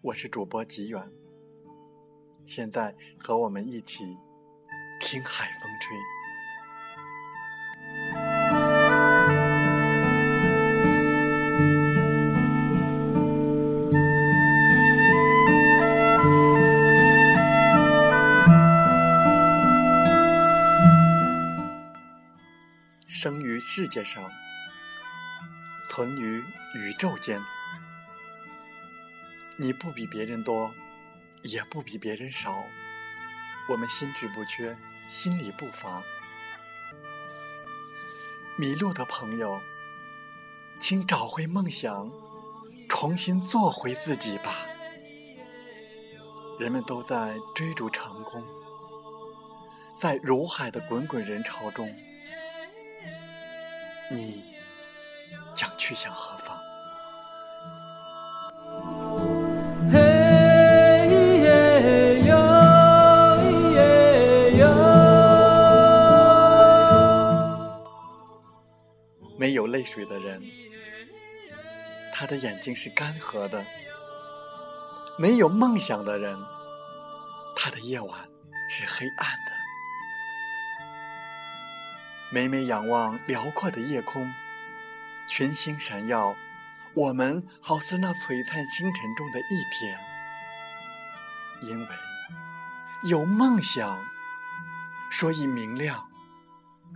我是主播吉远，现在和我们一起听海风吹。生于世界上，存于宇宙间。你不比别人多，也不比别人少，我们心智不缺，心里不乏。迷路的朋友，请找回梦想，重新做回自己吧。人们都在追逐成功，在如海的滚滚人潮中，你将去向何方？没有泪水的人，他的眼睛是干涸的；没有梦想的人，他的夜晚是黑暗的。每每仰望辽阔的夜空，群星闪耀，我们好似那璀璨星辰中的一点。因为有梦想，所以明亮，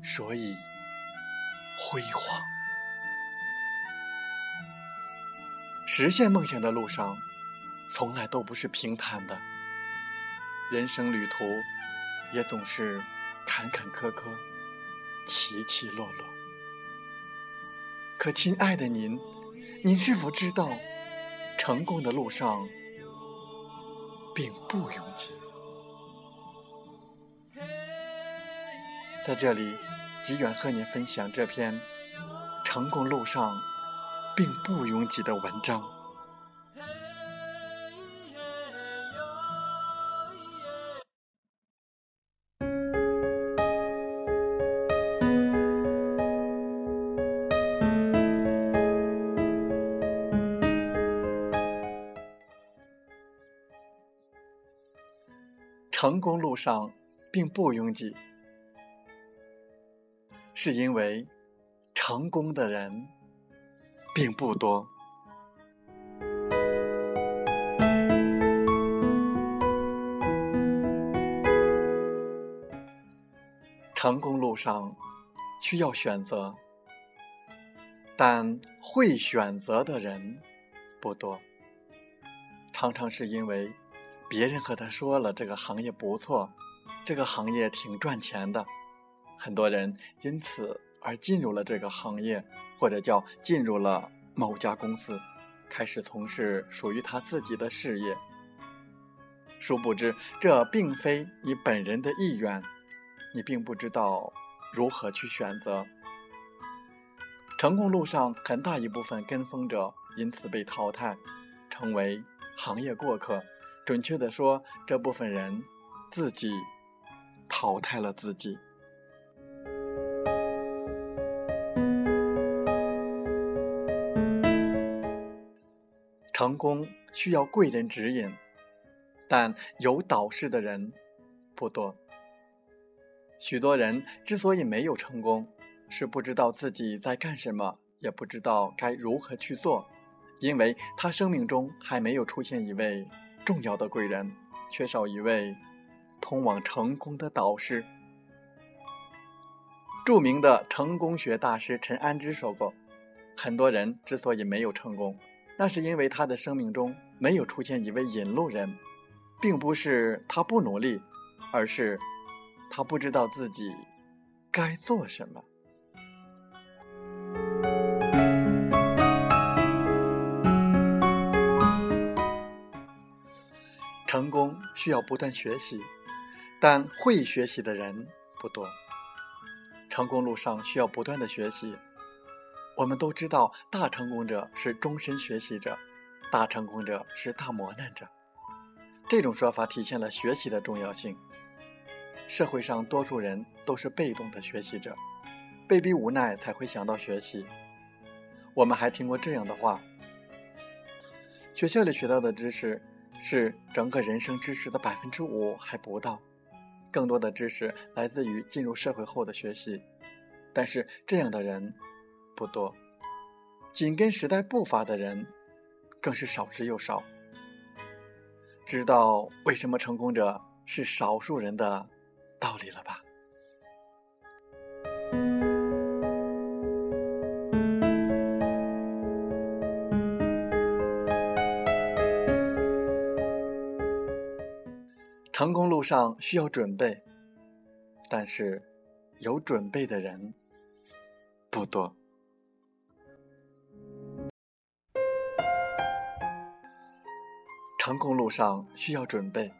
所以。辉煌，实现梦想的路上，从来都不是平坦的。人生旅途，也总是坎坎坷坷，起起落落。可，亲爱的您，您是否知道，成功的路上并不拥挤？在这里。极远和您分享这篇成功路上并不拥挤的文章。成功路上并不拥挤。是因为成功的人并不多。成功路上需要选择，但会选择的人不多。常常是因为别人和他说了这个行业不错，这个行业挺赚钱的。很多人因此而进入了这个行业，或者叫进入了某家公司，开始从事属于他自己的事业。殊不知，这并非你本人的意愿，你并不知道如何去选择。成功路上很大一部分跟风者因此被淘汰，成为行业过客。准确的说，这部分人自己淘汰了自己。成功需要贵人指引，但有导师的人不多。许多人之所以没有成功，是不知道自己在干什么，也不知道该如何去做，因为他生命中还没有出现一位重要的贵人，缺少一位通往成功的导师。著名的成功学大师陈安之说过：“很多人之所以没有成功。”那是因为他的生命中没有出现一位引路人，并不是他不努力，而是他不知道自己该做什么。成功需要不断学习，但会学习的人不多。成功路上需要不断的学习。我们都知道，大成功者是终身学习者，大成功者是大磨难者。这种说法体现了学习的重要性。社会上多数人都是被动的学习者，被逼无奈才会想到学习。我们还听过这样的话：学校里学到的知识。是整个人生知识的百分之五还不到，更多的知识来自于进入社会后的学习，但是这样的人不多，紧跟时代步伐的人更是少之又少。知道为什么成功者是少数人的道理了吧？成功路上需要准备，但是有准备的人不多。成功路上需要准备，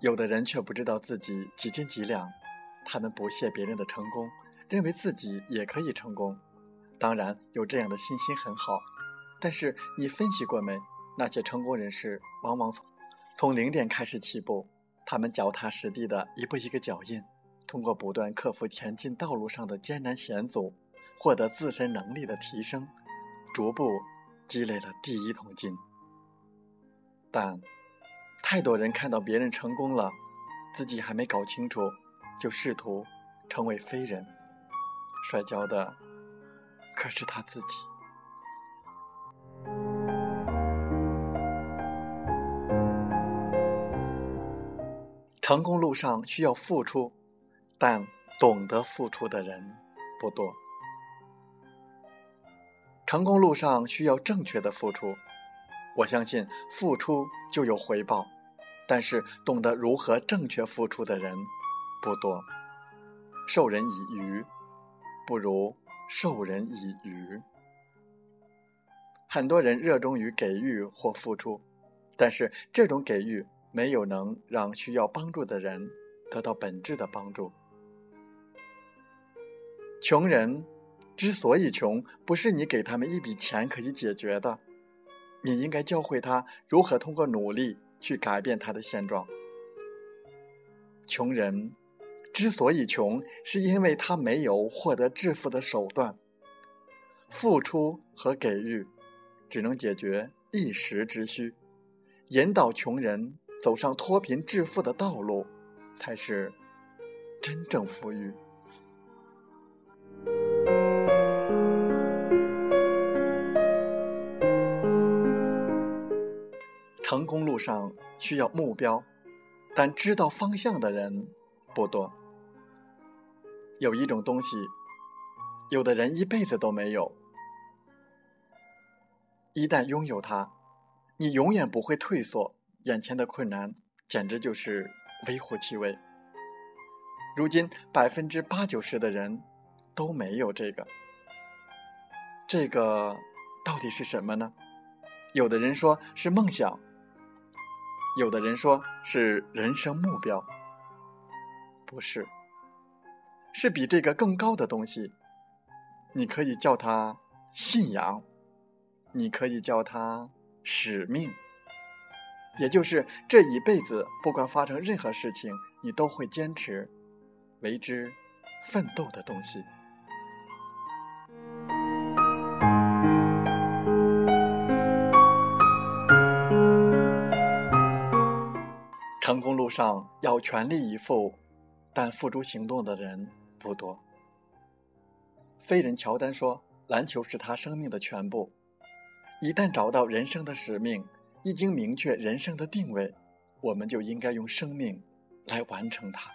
有的人却不知道自己几斤几两，他们不屑别人的成功，认为自己也可以成功。当然，有这样的信心很好，但是你分析过没？那些成功人士往往从从零点开始起步。他们脚踏实地的一步一个脚印，通过不断克服前进道路上的艰难险阻，获得自身能力的提升，逐步积累了第一桶金。但太多人看到别人成功了，自己还没搞清楚，就试图成为飞人，摔跤的可是他自己。成功路上需要付出，但懂得付出的人不多。成功路上需要正确的付出，我相信付出就有回报，但是懂得如何正确付出的人不多。授人以鱼，不如授人以渔。很多人热衷于给予或付出，但是这种给予。没有能让需要帮助的人得到本质的帮助。穷人之所以穷，不是你给他们一笔钱可以解决的，你应该教会他如何通过努力去改变他的现状。穷人之所以穷，是因为他没有获得致富的手段。付出和给予只能解决一时之需，引导穷人。走上脱贫致富的道路，才是真正富裕。成功路上需要目标，但知道方向的人不多。有一种东西，有的人一辈子都没有，一旦拥有它，你永远不会退缩。眼前的困难简直就是微乎其微。如今百分之八九十的人都没有这个，这个到底是什么呢？有的人说是梦想，有的人说是人生目标，不是，是比这个更高的东西。你可以叫它信仰，你可以叫它使命。也就是这一辈子，不管发生任何事情，你都会坚持为之奋斗的东西。成功路上要全力以赴，但付诸行动的人不多。飞人乔丹说：“篮球是他生命的全部。一旦找到人生的使命。”一经明确人生的定位，我们就应该用生命来完成它。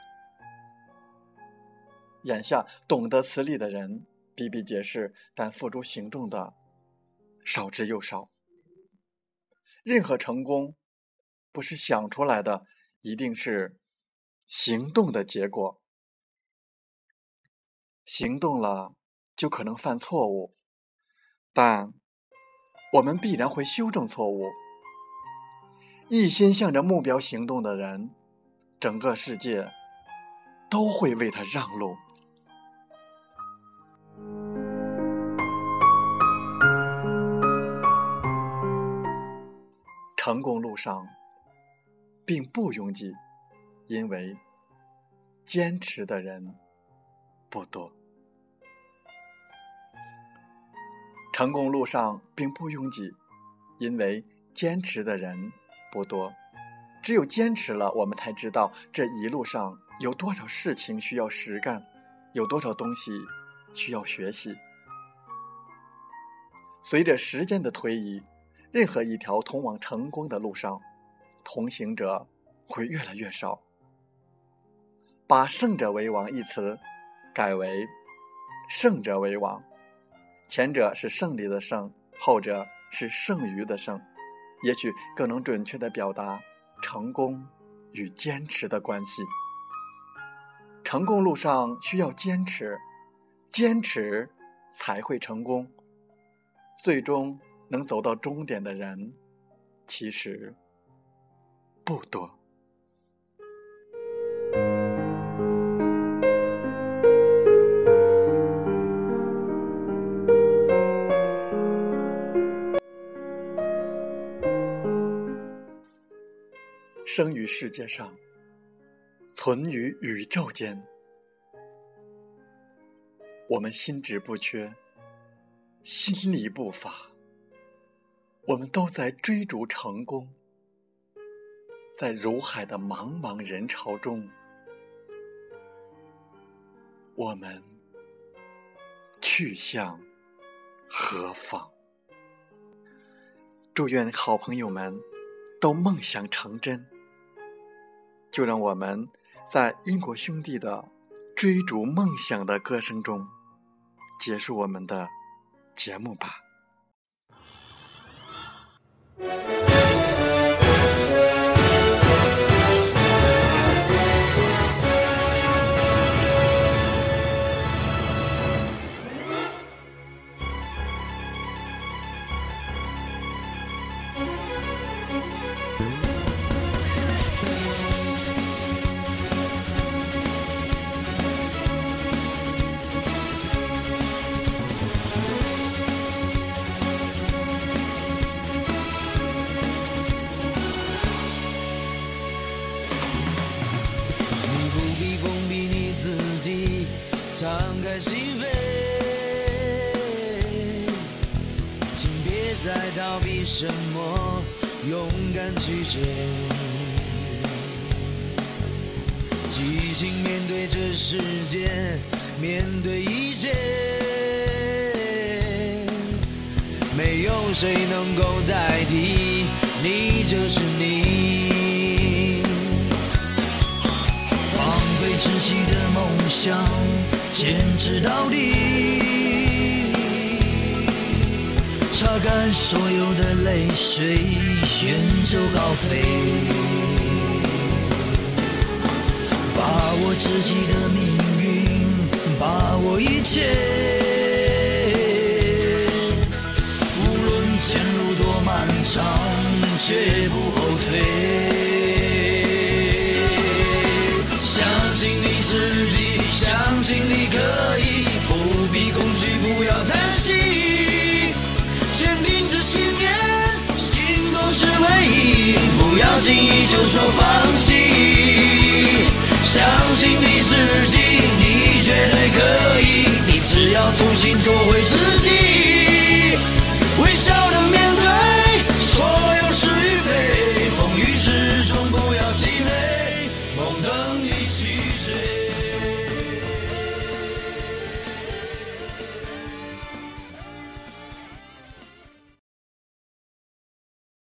眼下懂得此理的人比比皆是，但付诸行动的少之又少。任何成功不是想出来的，一定是行动的结果。行动了就可能犯错误，但我们必然会修正错误。一心向着目标行动的人，整个世界都会为他让路。成功路上并不拥挤，因为坚持的人不多。成功路上并不拥挤，因为坚持的人不多。只有坚持了，我们才知道这一路上有多少事情需要实干，有多少东西需要学习。随着时间的推移。任何一条通往成功的路上，同行者会越来越少。把“胜者为王”一词改为“胜者为王”，前者是胜利的胜，后者是剩余的剩，也许更能准确的表达成功与坚持的关系。成功路上需要坚持，坚持才会成功，最终。能走到终点的人，其实不多。生于世界上，存于宇宙间，我们心智不缺，心力不乏。我们都在追逐成功，在如海的茫茫人潮中，我们去向何方？祝愿好朋友们都梦想成真。就让我们在英国兄弟的追逐梦想的歌声中，结束我们的节目吧。激情面对这世界，面对一切，没有谁能够代替你，就是你。放飞自己的梦想，坚持到底。擦干所有的泪水，远走高飞，把握自己的命运，把握一切。无论前路多漫长，绝不后退。相信你自己，相信你可以，是唯一不要轻易就说放弃，相信你自己，你绝对可以，你只要重新做回自。